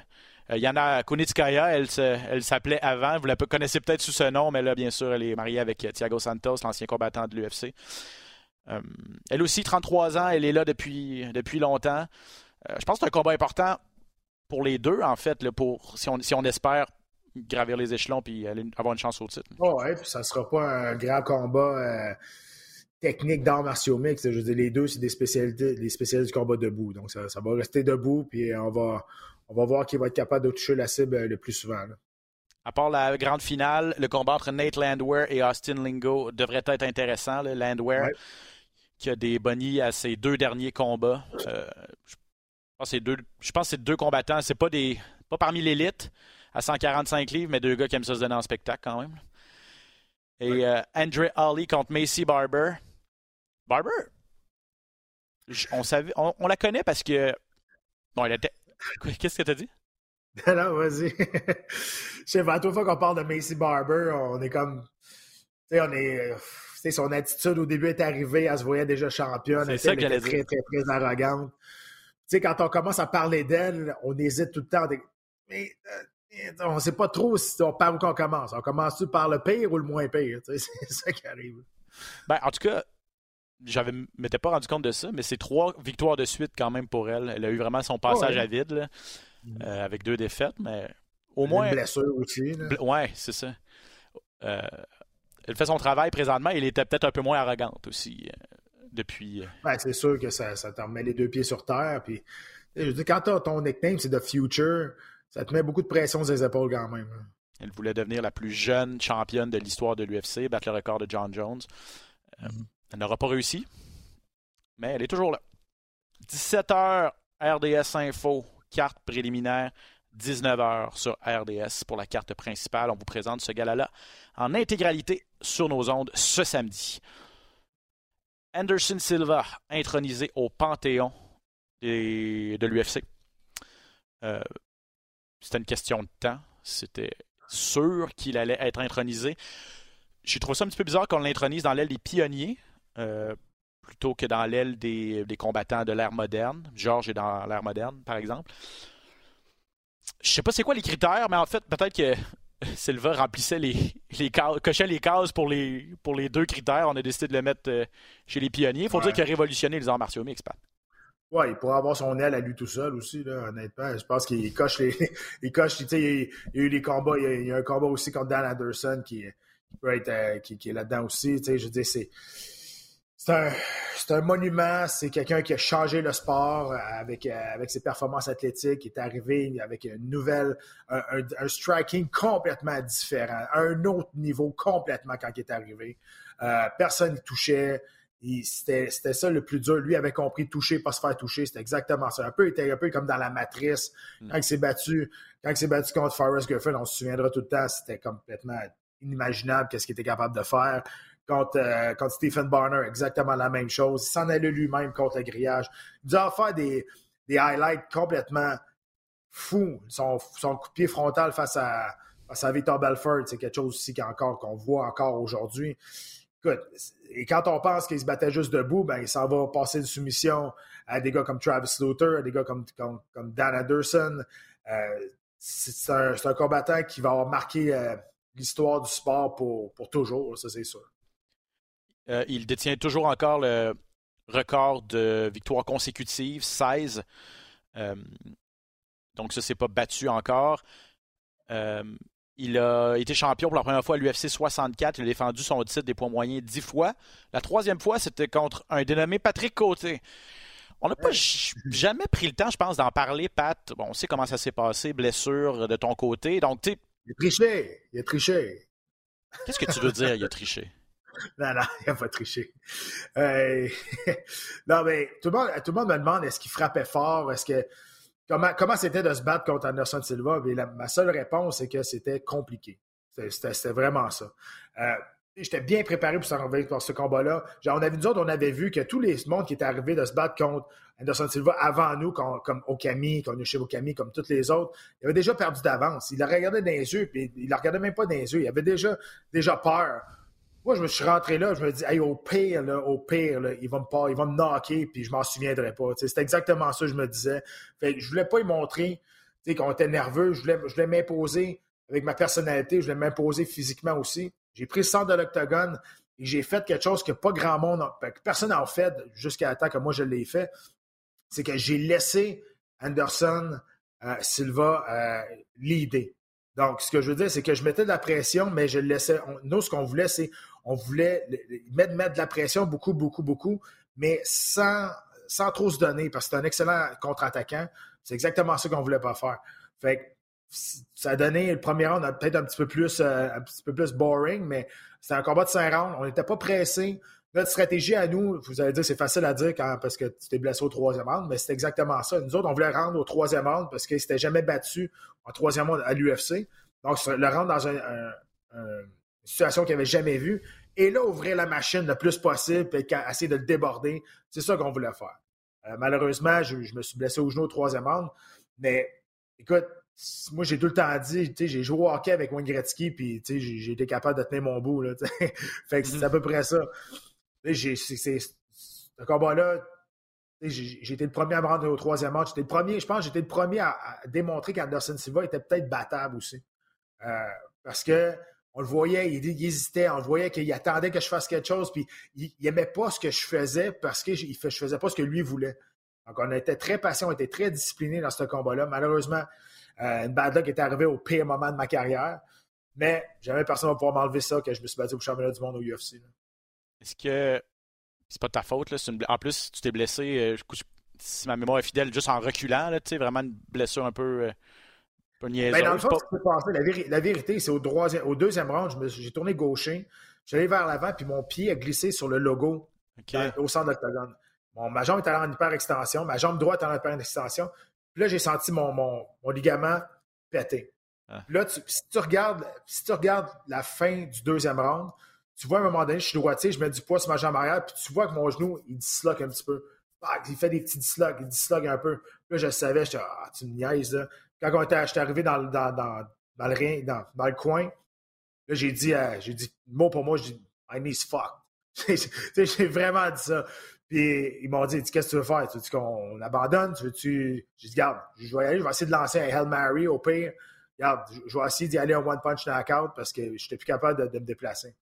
euh, Yana Kunitskaya, elle, elle s'appelait avant. Vous la connaissez peut-être sous ce nom, mais là, bien sûr, elle est mariée avec euh, Thiago Santos, l'ancien combattant de l'UFC. Euh, elle aussi, 33 ans, elle est là depuis, depuis longtemps. je pense que c'est un combat important pour les deux, en fait, pour, si, on, espère gravir les échelons et avoir une chance au titre.
Oh ouais, puis ça ne sera pas un grand combat technique d'arts martiaux mix. Je veux dire, les deux, c'est des spécialités, des spécialistes du combat debout. Donc, ça, ça va rester debout, puis on va, on va voir qui va être capable de toucher la cible euh, le plus souvent.
À part la grande finale, le combat entre Nate Landwehr et Austin Lingo devrait être intéressant. Landwehr, qui a des bonnies à ses deux derniers combats. Euh, je pense que c'est deux, combattants. C'est pas des pas parmi l'élite à 145 livres, mais deux gars qui aiment ça se donner en spectacle quand même. Et euh, Andre Holly contre Macy Barber. Barber, on, savait, on, la connaît parce que bon, elle était Qu'est-ce que t'as dit?
non, vas-y. Je sais pas, à toute fois qu'on parle de Macy Barber, on est comme. Tu sais, on est. Son attitude au début est arrivée, elle se voyait déjà championne.
C'est ça
qu'elle
était
très, très, très arrogante. Tu sais, quand on commence à parler d'elle, on hésite tout le temps. Mais euh, on ne sait pas trop si on, par où qu'on commence. On commence-tu par le pire ou le moins pire? C'est ça qui arrive.
Ben, en tout cas, j'avais m'étais pas rendu compte de ça, mais c'est trois victoires de suite quand même pour elle. Elle a eu vraiment son passage à vide mm. euh, avec deux défaites, mais au moins.
Une blessure aussi.
Ouais, c'est ça. Euh, elle fait son travail présentement. Elle était peut-être un peu moins arrogante aussi euh, depuis.
C'est sûr que ça, ça te remet les deux pieds sur terre. Puis, je dis, quand ton nickname c'est The Future, ça te met beaucoup de pression sur les épaules quand même.
Elle voulait devenir la plus jeune championne de l'histoire de l'UFC, battre le record de John Jones. Mm. Elle n'aura pas réussi, mais elle est toujours là. 17h, RDS Info, carte préliminaire. 19h sur RDS pour la carte principale. On vous présente ce gala-là en intégralité sur nos ondes ce samedi. Anderson Silva, intronisé au Panthéon de l'UFC. Euh, c'était une question de temps. C'était sûr qu'il allait être intronisé. J'ai trouvé ça un petit peu bizarre qu'on l'intronise dans l'aile des pionniers. Euh, plutôt que dans l'aile des, combattants de l'ère moderne. George est dans l'ère moderne, par exemple. Je sais pas c'est quoi les critères, mais en fait, peut-être que Silva remplissait les, les cochait les cases pour les, pour les deux critères. On a décidé de le mettre euh, chez les pionniers. Il faut dire qu'il a révolutionné les arts martiaux mixtes,
Oui, il pourrait avoir son aile à lui tout seul aussi, là, honnêtement. Je pense qu'il coche les. il coche, il, il, y a eu des combats. Il y a, un combat aussi contre Dan Anderson qui, peut être euh, qui, qui, est là-dedans aussi. Je veux dire, c'est c'est un, un, monument, c'est quelqu'un qui a changé le sport avec, avec ses performances athlétiques, qui est arrivé avec une nouvelle, un, un, striking complètement différent, un autre niveau complètement quand il est arrivé. Euh, personne ne touchait. C'était ça le plus dur. Lui avait compris toucher, pas se faire toucher. C'était exactement ça. Un peu, était un peu comme dans la matrice. Mm. Quand il s'est battu, quand il s'est battu contre Forrest Griffin, on se souviendra tout le temps, c'était complètement inimaginable qu'est-ce qu'il était capable de faire. Euh, contre, Stephen Barner, exactement la même chose. Il s'en allait lui-même contre le grillage. Il doit faire des, des highlights complètement fous. Son, son de pied frontal face à, face Victor Belfort, c'est quelque chose aussi qu'on voit encore aujourd'hui. Écoute, et quand on pense qu'il se battait juste debout, ben, il s'en va passer une soumission à des gars comme Travis Slaughter, à des gars comme, Dan Anderson. Euh, c'est un, combattant qui va marqué euh, l'histoire du sport pour toujours, ça c'est sûr.
Euh, il détient toujours encore le record de victoires consécutives, 16. donc ça, c'est pas battu encore. Il a été champion pour la première fois à l'UFC 64. Il a défendu son titre des points moyens dix fois. La troisième fois, c'était contre un dénommé Patrick Côté. On n'a pas jamais pris le temps, je pense, d'en parler, Pat. Bon, on sait comment ça s'est passé, blessure de ton côté. Donc, tu
Il a triché. Il a triché.
Qu'est-ce que tu veux dire, il a triché?
Non, non, il n'a pas triché. Non, mais tout le, monde, tout le monde me demande est-ce qu'il frappait fort? Est-ce que Comment, c'était de se battre contre Anderson Silva? ma seule réponse, c'est que c'était compliqué. C'était vraiment ça. Euh, j'étais bien préparé pour s'en revenir pour ce combat-là. On avait, autres, on avait vu que tous les mondes qui étaient arrivés de se battre contre Anderson Silva avant nous, comme, Okami, comme chez Okami, comme tous les autres, il avait déjà perdu d'avance. Il la regardé dans les yeux, puis il la regardait même pas dans les yeux. Il avait déjà, déjà peur. Moi, je me suis rentré là, je me dis, hey, au pire, au pire, il va me pas, il va me knocker, puis je m'en souviendrai pas. C'était exactement ça que je me disais. Fait je voulais pas lui montrer qu'on était nerveux, je voulais, je voulais m'imposer avec ma personnalité, je voulais m'imposer physiquement aussi. J'ai pris le centre de l'octogone et j'ai fait quelque chose que pas grand monde, que personne n'a fait jusqu'à la temps que moi je l'ai fait. C'est que j'ai laissé Anderson euh, Silva euh, l'idée. Donc, ce que je veux dire, c'est que je mettais de la pression, mais je le laissais. nous, ce qu'on voulait, c'est on voulait mettre, mettre de la pression beaucoup, beaucoup, beaucoup, mais sans, sans trop se donner, parce que c'est un excellent contre-attaquant. C'est exactement ça qu'on voulait pas faire. Fait ça a donné le premier round peut-être un petit peu plus euh, un petit peu plus boring, mais c'était un combat de cinq rounds. On n'était pas pressé. Notre stratégie à nous, vous allez dire, c'est facile à dire quand, parce que tu t'es blessé au troisième round, mais c'est exactement ça. Nous autres, on voulait rendre au troisième round parce qu'il s'était jamais battu en troisième round à l'UFC. Donc, le rendre dans un, une situation qu'il n'avait jamais vue. Et là, ouvrir la machine le plus possible et essayer de le déborder. C'est ça qu'on voulait faire. Euh, malheureusement, je, me suis blessé au genou au troisième round. Mais écoute, moi, j'ai tout le temps dit, j'ai joué au hockey avec Wayne Gretzky, puis j'ai été capable de tenir mon bout. Là, fait que c'est à peu près ça. Ce combat-là, j'ai été le premier à me rendre au troisième match. J'étais le premier, je pense j'étais le premier à, démontrer qu'Anderson Silva était peut-être battable aussi. Euh, parce que on le voyait, il, hésitait, on le voyait qu'il attendait que je fasse quelque chose, puis il, n'aimait pas ce que je faisais parce que je, ne faisais pas ce que lui voulait. Donc, on était très patient, on était très discipliné dans ce combat-là. Malheureusement, euh, une bad luck est arrivée au pire moment de ma carrière. Mais jamais personne ne va pouvoir m'enlever ça que je me suis battu au championnat du monde au UFC.
Est-ce que c'est pas de ta faute? Là, En plus, tu t'es blessé, euh, si ma mémoire est fidèle, juste en reculant, là, vraiment une blessure un peu, euh,
Ben, dans le fond, passé, la, vérité, c'est au, au, deuxième round, j'ai tourné gaucher, j'allais vers l'avant, puis mon pied a glissé sur le logo au centre de l'octogone. Bon, ma jambe est allée en hyper-extension, ma jambe droite est en hyper-extension. Puis là, j'ai senti mon, mon, mon, ligament péter. Ah. Là, si, tu regardes, si tu regardes la fin du deuxième round, tu vois à un moment donné, je suis droitier, je mets du poids sur ma jambe arrière, puis tu vois que mon genou, il disloque un petit peu. Ah, il fait des petits disloques, il disloque un peu. Là, je savais, j'étais, ah, tu me niaises, là. Quand on était, j'étais arrivé dans, dans, dans, dans le coin, là, j'ai dit, euh, j'ai dit, mot pour mot, j'ai dit, I need fuck. j'ai vraiment dit ça. Puis ils m'ont dit, qu'est-ce que tu veux faire? Tu veux qu'on abandonne? Tu veux-tu. J'ai dit, regarde, je vais y aller, je vais essayer de lancer un Hail Mary au pire. Regarde, je vais essayer d'y aller en one punch knockout parce que je n'étais plus capable de, me déplacer.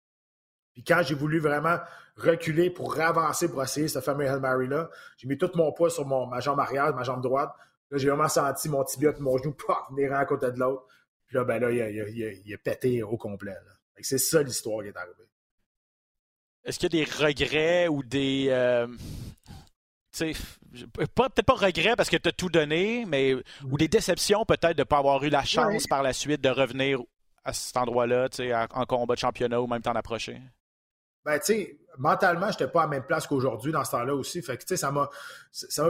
Puis quand j'ai voulu vraiment reculer pour avancer pour essayer ce fameux Hail Mary-là, j'ai mis tout mon poids sur mon, ma jambe arrière, ma jambe droite. Là, j'ai vraiment senti mon tibia et mon genou paf, venir à côté de l'autre. Puis là, ben là, il a, il a, pété au complet. C'est ça l'histoire qui est arrivée.
Est-ce qu'il y a des regrets ou des. Euh, peut-être pas regrets parce que tu as tout donné, mais ou des déceptions peut-être de ne pas avoir eu la chance par la suite de revenir à cet endroit-là, en combat de championnat ou même t'en approcher?
Ben, tu sais, mentalement, je n'étais pas à la même place qu'aujourd'hui dans ce temps-là aussi. Tu sais, ça m'a,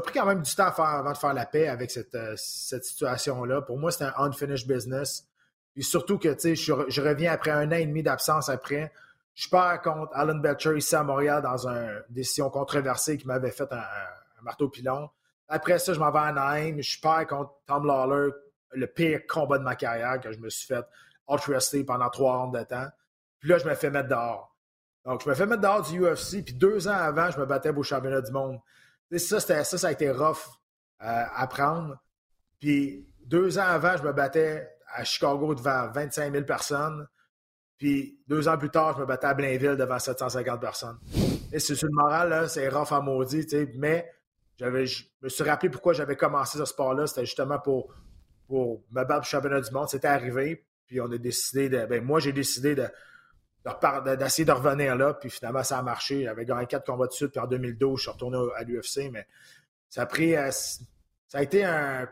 pris quand même du temps avant de faire la paix avec cette, euh, cette situation-là. Pour moi, c'était un unfinished business. Et surtout que, tu sais, je, reviens après un an et demi d'absence après. Je pars contre Alan Belcher ici à Montréal dans une décision controversée qui m'avait fait un, marteau pilon. Après ça, je m'en vais à Naïm. Je perds contre Tom Lawler, le pire combat de ma carrière que je me suis fait out pendant trois rondes de temps. Puis là, je me fais mettre dehors. Donc, je me fais mettre dehors du UFC. Puis deux ans avant, je me battais au championnat du monde. ça, ça, ça a été rough euh, à prendre. Puis deux ans avant, je me battais à Chicago devant 25 000 personnes. Puis deux ans plus tard, je me battais à Blainville devant 750 personnes. Et c'est sur le moral, c'est rough à maudit, mais je me suis rappelé pourquoi j'avais commencé ce sport-là. C'était justement pour, pour me battre au championnat du monde. C'était arrivé. Puis on a décidé de. Ben, moi, j'ai décidé de, d'essayer de, revenir là. Puis finalement, ça a marché. J'avais gagné quatre combats de suite. Puis en 2012, je suis retourné à l'UFC. Mais ça a pris. Euh, ça a été un.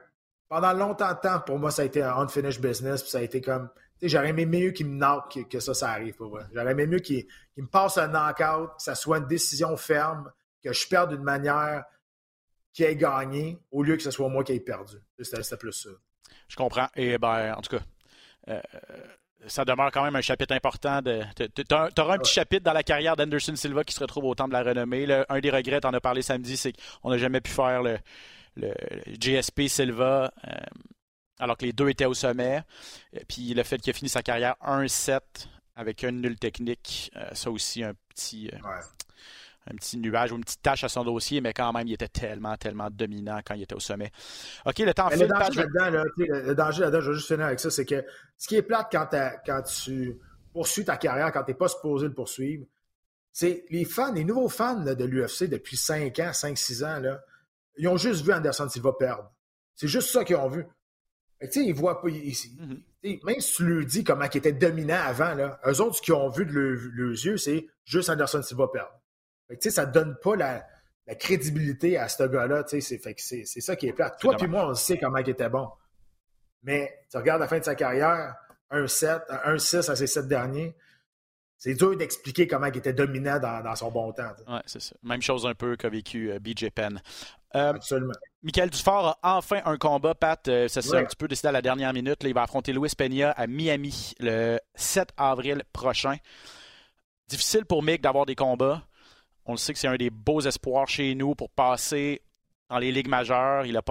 Pendant longtemps de temps, pour moi, ça a été un unfinished business. Puis ça a été comme. J'aurais aimé mieux qu'il me knock que, ça, ça arrive pour moi. J'aurais aimé mieux qu'il, me passe un knockout, que ça soit une décision ferme, que je perde d'une manière qui ait gagné, au lieu que ce soit moi qui ait perdu. C'était, plus ça.
Je comprends. Et ben, en tout cas, euh, ça demeure quand même un chapitre important. De, tu auras un petit chapitre dans la carrière d'Anderson Silva qui se retrouve au temps de la renommée. un des regrets, en as parlé samedi, c'est qu'on n'a jamais pu faire le, le GSP Silva euh, alors que les deux étaient au sommet. Puis le fait qu'il a fini sa carrière 1-7 avec un nul technique, euh, ça aussi un petit, un petit nuage ou une petite tâche à son dossier, mais quand même, il était tellement, tellement dominant quand il était au sommet. OK, le temps
file. Le danger là-dedans, le danger là-dedans, je vais juste finir avec ça, c'est que ce qui est plate quand, quand tu poursuis ta carrière, quand tu n'es pas supposé le poursuivre, c'est les fans, les nouveaux fans de l'UFC depuis 5 ans, 5-6 ans, là, ils ont juste vu Anderson Silva perdre. C'est juste ça qu'ils ont vu. Tu sais, ils voient pas. Mm-hmm. Même si tu leur dis comment il était dominant avant, là, eux autres, ce qu'ils ont vu de leurs yeux, c'est juste Anderson Silva perdre. Fait que, ça ne donne pas la, crédibilité à ce gars-là. C'est ça qui est plat. Toi et moi, on sait comment il était bon. Mais tu regardes la fin de sa carrière, 1-7, 1-6 à ses sept derniers. C'est dur d'expliquer comment il était dominant dans, son bon temps.
Oui, c'est ça. Même chose un peu qu'a vécu euh, BJ Penn. Euh,
Absolument.
Michael Dufort a enfin un combat, Pat. Euh, c'est ça, un petit peu décidé à la dernière minute. il va affronter Luis Peña à Miami le 7 avril prochain. Difficile pour Mick d'avoir des combats. On le sait que c'est un des beaux espoirs chez nous pour passer dans les ligues majeures. Il, a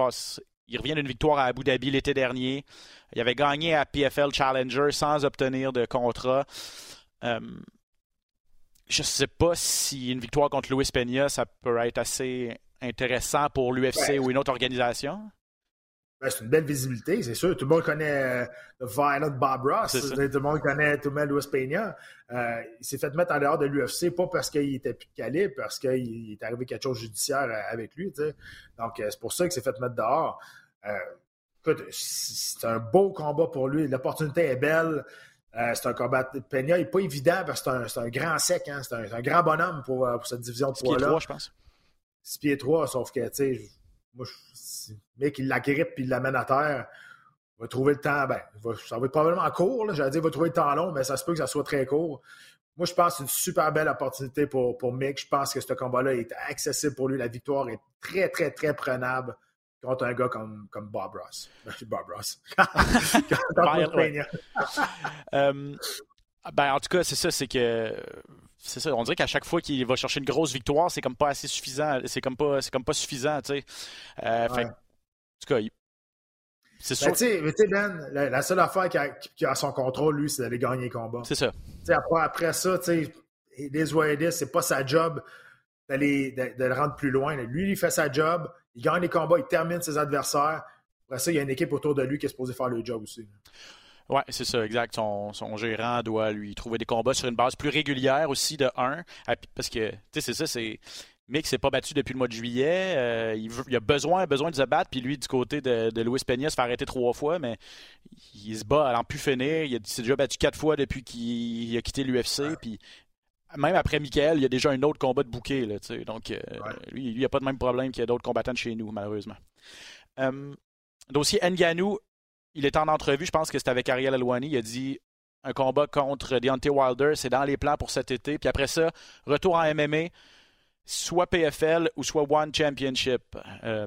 il revient d'une victoire à Abu Dhabi l'été dernier. Il avait gagné à PFL Challenger sans obtenir de contrat. Euh, je ne sais pas si une victoire contre Luis Peña, ça peut être assez intéressant pour l'UFC ou une autre organisation.
Ben, c'est une belle visibilité, c'est sûr. Tout le monde connaît euh, Violent Bob Ross. Tout le monde connaît tout le monde Luis Peña. Euh, il s'est fait mettre en dehors de l'UFC, pas parce qu'il était plus calibre, parce qu'il est arrivé quelque chose de judiciaire euh, avec lui. Donc, c'est pour ça qu'il s'est fait mettre dehors. écoute, c'est un beau combat pour lui. L'opportunité est belle. c'est un combat. Peña n'est pas évident parce que c'est un, grand sec. Hein. C'est un, grand bonhomme pour, cette division de poids-là.
je pense.
6 pieds 3, sauf que, tu sais, moi, si le mec, il la grippe puis il l'amène à terre, il va trouver le temps. Ben, ça va être probablement court. J'allais dire, il va trouver le temps long, mais ça se peut que ça soit très court. Moi, je pense que c'est une super belle opportunité pour, pour Mick. Je pense que ce combat-là est accessible pour lui. La victoire est très, très, très prenable contre un gars comme, comme Bob Ross. Bob Ross.
euh, ben, en tout cas, c'est ça, c'est que c'est ça. On dirait qu'à chaque fois qu'il va chercher une grosse victoire, c'est comme pas assez suffisant. C'est comme pas, c'est comme pas suffisant, tu sais. Euh, en tout cas,
c'est ben, sûr. tu sais, Ben, la, seule affaire qui a, qui a, son contrôle, lui, c'est d'aller gagner le combat.
C'est ça.
Après, après ça, tu sais, les what c'est pas sa job d'aller de, le rendre plus loin. Lui, il fait sa job, il gagne les combats, il termine ses adversaires. Après ça, il y a une équipe autour de lui qui est supposée faire le job aussi.
Oui, c'est ça, exact. Son, gérant doit lui trouver des combats sur une base plus régulière aussi de 1. Parce que, tu sais, c'est ça, c'est. Mick s'est pas battu depuis le mois de juillet. Euh, il, a besoin, besoin de se battre. Puis lui, du côté de, de Luis Peña, se fait arrêter trois fois, mais il se bat à n'en plus finir. Il, s'est déjà battu quatre fois depuis qu'il a quitté l'UFC. Puis même après Michael, il y a déjà un autre combat de bouquet. Là, Donc, euh, lui, il n'y a pas de même problème qu'il y a d'autres combattants de chez nous, malheureusement. Euh, dossier Nganou, il est en entrevue, je pense que c'était avec Ariel Alwani. Il a dit un combat contre Deontay Wilder, c'est dans les plans pour cet été. Puis après ça, retour en MMA, soit PFL ou soit One Championship. Euh,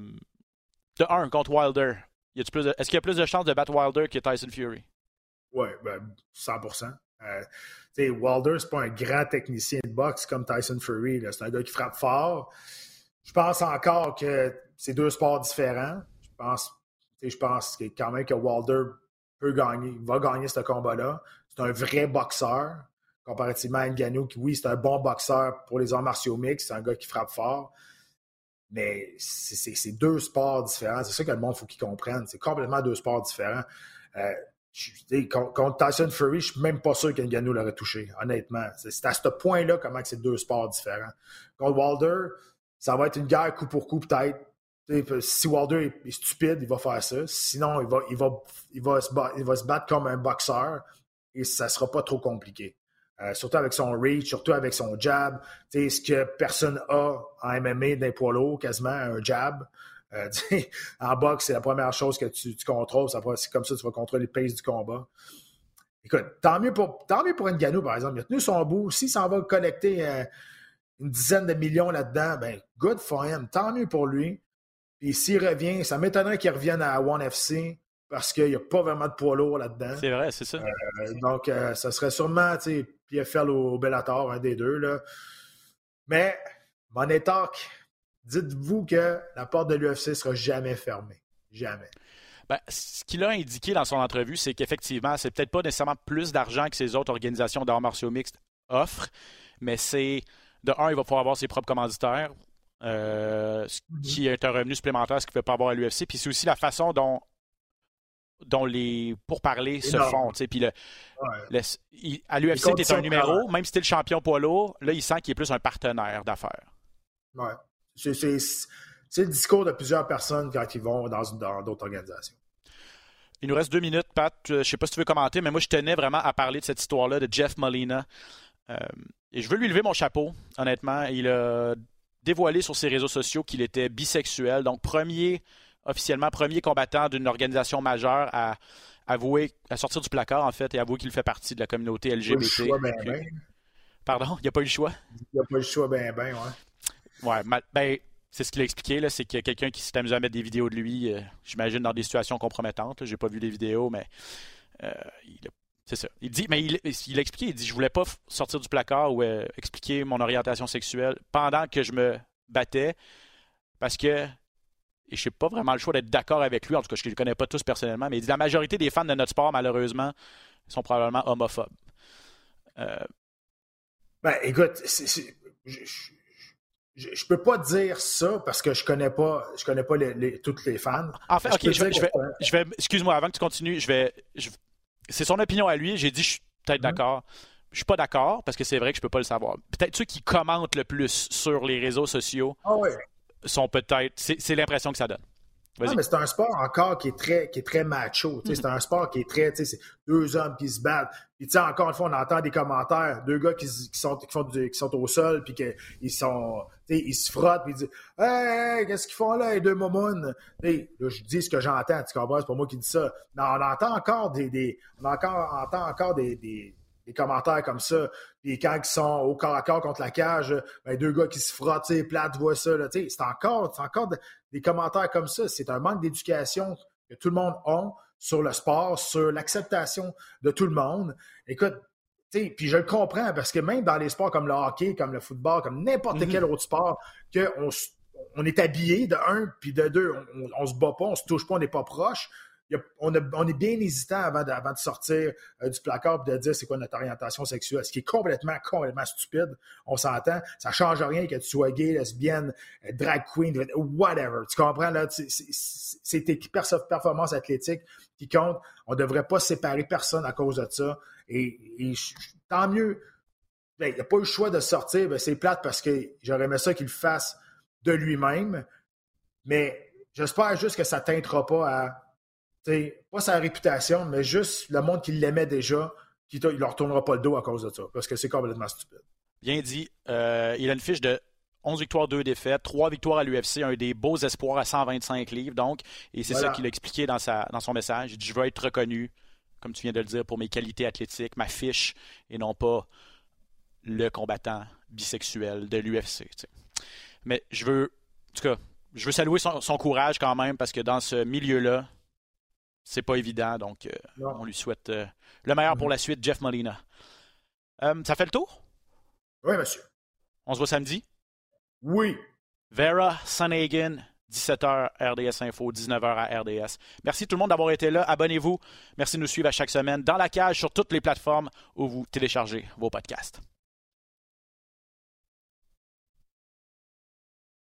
de un contre Wilder. Est-ce qu'il y a plus de chances de battre Wilder que Tyson Fury?
Oui, ben, 100% euh, Wilder, c'est pas un grand technicien de boxe comme Tyson Fury. C'est un gars qui frappe fort. Je pense encore que c'est deux sports différents. Je pense, je pense quand même que Wilder peut gagner, va gagner ce combat-là. C'est un vrai boxeur, comparativement à Ngannou, qui, oui, c'est un bon boxeur pour les arts martiaux mixtes, c'est un gars qui frappe fort. Mais c'est deux sports différents. C'est ça que le monde faut qu'il comprenne. C'est complètement deux sports différents. Euh, contre Tyson Fury, je suis même pas sûr qu'Ngannou l'aurait touché, honnêtement. C'est à ce point-là comment c'est deux sports différents. Contre Wilder, ça va être une guerre coup pour coup peut-être. Si Wilder est, stupide, il va faire ça. Sinon, il va, il va, il va, se, il va se battre comme un boxeur et ça ne sera pas trop compliqué. Euh, surtout avec son reach, surtout avec son jab. Ce que personne a en MMA d'un poids lourd, quasiment, un jab. Euh, en boxe, c'est la première chose que tu, contrôles. C'est comme ça que tu vas contrôler le pace du combat. Écoute, tant mieux pour, tant mieux pour Ngannou, par exemple. Il a tenu son bout. S'il s'en va collecter euh, une dizaine de millions là-dedans, ben, good for him. Tant mieux pour lui. Puis s'il revient, ça m'étonnerait qu'il revienne à One FC parce qu'il n'y a pas vraiment de poids lourd là-dedans.
C'est vrai, c'est ça.
donc, ça serait sûrement, tu sais, PFL au Bellator, un des deux. Là. Mais, Money Talk, dites-vous que la porte de l'UFC ne sera jamais fermée. Jamais.
Ben, ce qu'il a indiqué dans son entrevue, c'est qu'effectivement, c'est peut-être pas nécessairement plus d'argent que ces autres organisations d'arts martiaux mixtes offrent, mais c'est de un, il va pouvoir avoir ses propres commanditaires, euh, ce mhm. qui est un revenu supplémentaire, ce qu'il ne peut pas avoir à l'UFC. Puis c'est aussi la façon dont dont les pourparlers se font. Puis le, à l'UFC, tu es un numéro, même si tu es le champion poids lourd, là, il sent qu'il est plus un partenaire d'affaires.
Ouais. C'est le discours de plusieurs personnes quand ils vont dans d'autres organisations.
Il nous reste deux minutes, Pat. Je ne sais pas si tu veux commenter, mais moi, je tenais vraiment à parler de cette histoire-là de Jeff Molina. Euh, et je veux lui lever mon chapeau, honnêtement. Il a dévoilé sur ses réseaux sociaux qu'il était bisexuel. Donc, premier officiellement premier combattant d'une organisation majeure à avouer, à sortir du placard, en fait, et avouer qu'il fait partie de la communauté LGBT.
Il ben, ben.
Pardon? Il n'y a pas eu le choix?
Il n'y a pas eu le choix, ben, ben,
ouais. Ouais, ben, c'est ce qu'il a expliqué, là, c'est qu'il y a quelqu'un qui s'est amusé à mettre des vidéos de lui, euh, j'imagine, dans des situations compromettantes. J'ai pas vu les vidéos, mais euh, c'est ça. Il dit, mais il, a expliqué, il dit, je voulais pas sortir du placard ou euh, expliquer mon orientation sexuelle pendant que je me battais, parce que et je n'ai pas vraiment le choix d'être d'accord avec lui, en tout cas, je ne le connais pas tous personnellement, mais il dit la majorité des fans de notre sport, malheureusement, sont probablement homophobes.
Euh... Ben, écoute, je, ne peux pas dire ça parce que je connais pas, je connais pas les, toutes les fans.
En fait, ok, je vais, excuse-moi, avant que tu continues, je vais, c'est son opinion à lui. J'ai dit, je suis peut-être mhm. d'accord. Je suis pas d'accord parce que c'est vrai que je peux pas le savoir. Peut-être ceux qui commentent le plus sur les réseaux sociaux.
Ah
sont peut-être. C'est l'impression que ça donne.
Non, mais c'est un sport encore qui est très, qui est très macho. C'est un sport qui est très, c'est deux hommes qui se battent. Puis encore une fois, on entend des commentaires, deux gars qui, sont, qui, font qui sont au sol, puis qu'ils sont, ils se frottent, puis ils disent Hey, qu'est-ce qu'ils font là, les deux momounes? je dis ce que j'entends, tu comprends, c'est pas moi qui dis ça. Non, on entend encore des, des on encore, entend encore des, des des commentaires comme ça. Puis quand ils sont au corps à corps contre la cage, ben, deux gars qui se frottent, tu sais, plate, voient ça. C'est encore, encore des commentaires comme ça. C'est un manque d'éducation que tout le monde a sur le sport, sur l'acceptation de tout le monde. Écoute, puis je le comprends parce que même dans les sports comme le hockey, comme le football, comme n'importe mm-hmm. quel autre sport, qu'on on est habillé de un, puis de deux, on, on, se bat pas, on se touche pas, on n'est pas proche on, est bien hésitant avant de, sortir euh, du placard et de dire c'est quoi notre orientation sexuelle, ce qui est complètement, complètement stupide. On s'entend, ça change rien que tu sois gay, lesbienne, euh, drag queen, whatever. Tu comprends, là? C'est tes performances athlétiques qui comptent. On ne devrait pas séparer personne à cause de ça. Et, tant mieux. Ben, il n'a pas eu le choix de sortir. Ben, c'est plate parce que j'aurais aimé ça qu'il le fasse de lui-même. Mais j'espère juste que ça ne teintera pas à pas sa réputation, mais juste le monde qui l'aimait déjà, qui il leur retournera pas le dos à cause de ça, parce que c'est complètement stupide.
Bien dit. Euh, il a une fiche de 11 victoires, 2 défaites, 3 victoires à l'UFC, un des beaux espoirs à 125 livres, donc. Et c'est ça qu'il a expliqué dans, sa, dans son message. Il dit Je veux être reconnu, comme tu viens de le dire, pour mes qualités athlétiques, ma fiche, et non pas le combattant bisexuel de l'UFC. Mais je veux, en tout cas, je veux saluer son, courage quand même, parce que dans ce milieu-là, c'est pas évident. Donc, euh, on lui souhaite euh, le meilleur pour mm-hmm. la suite, Jeff Molina. Euh, ça fait le tour?
Oui, monsieur.
On se voit samedi?
Oui.
Vera Sunhagen, 17h RDS Info, 19h à RDS. Merci tout le monde d'avoir été là. Abonnez-vous. Merci de nous suivre à chaque semaine dans la cage sur toutes les plateformes où vous téléchargez vos podcasts.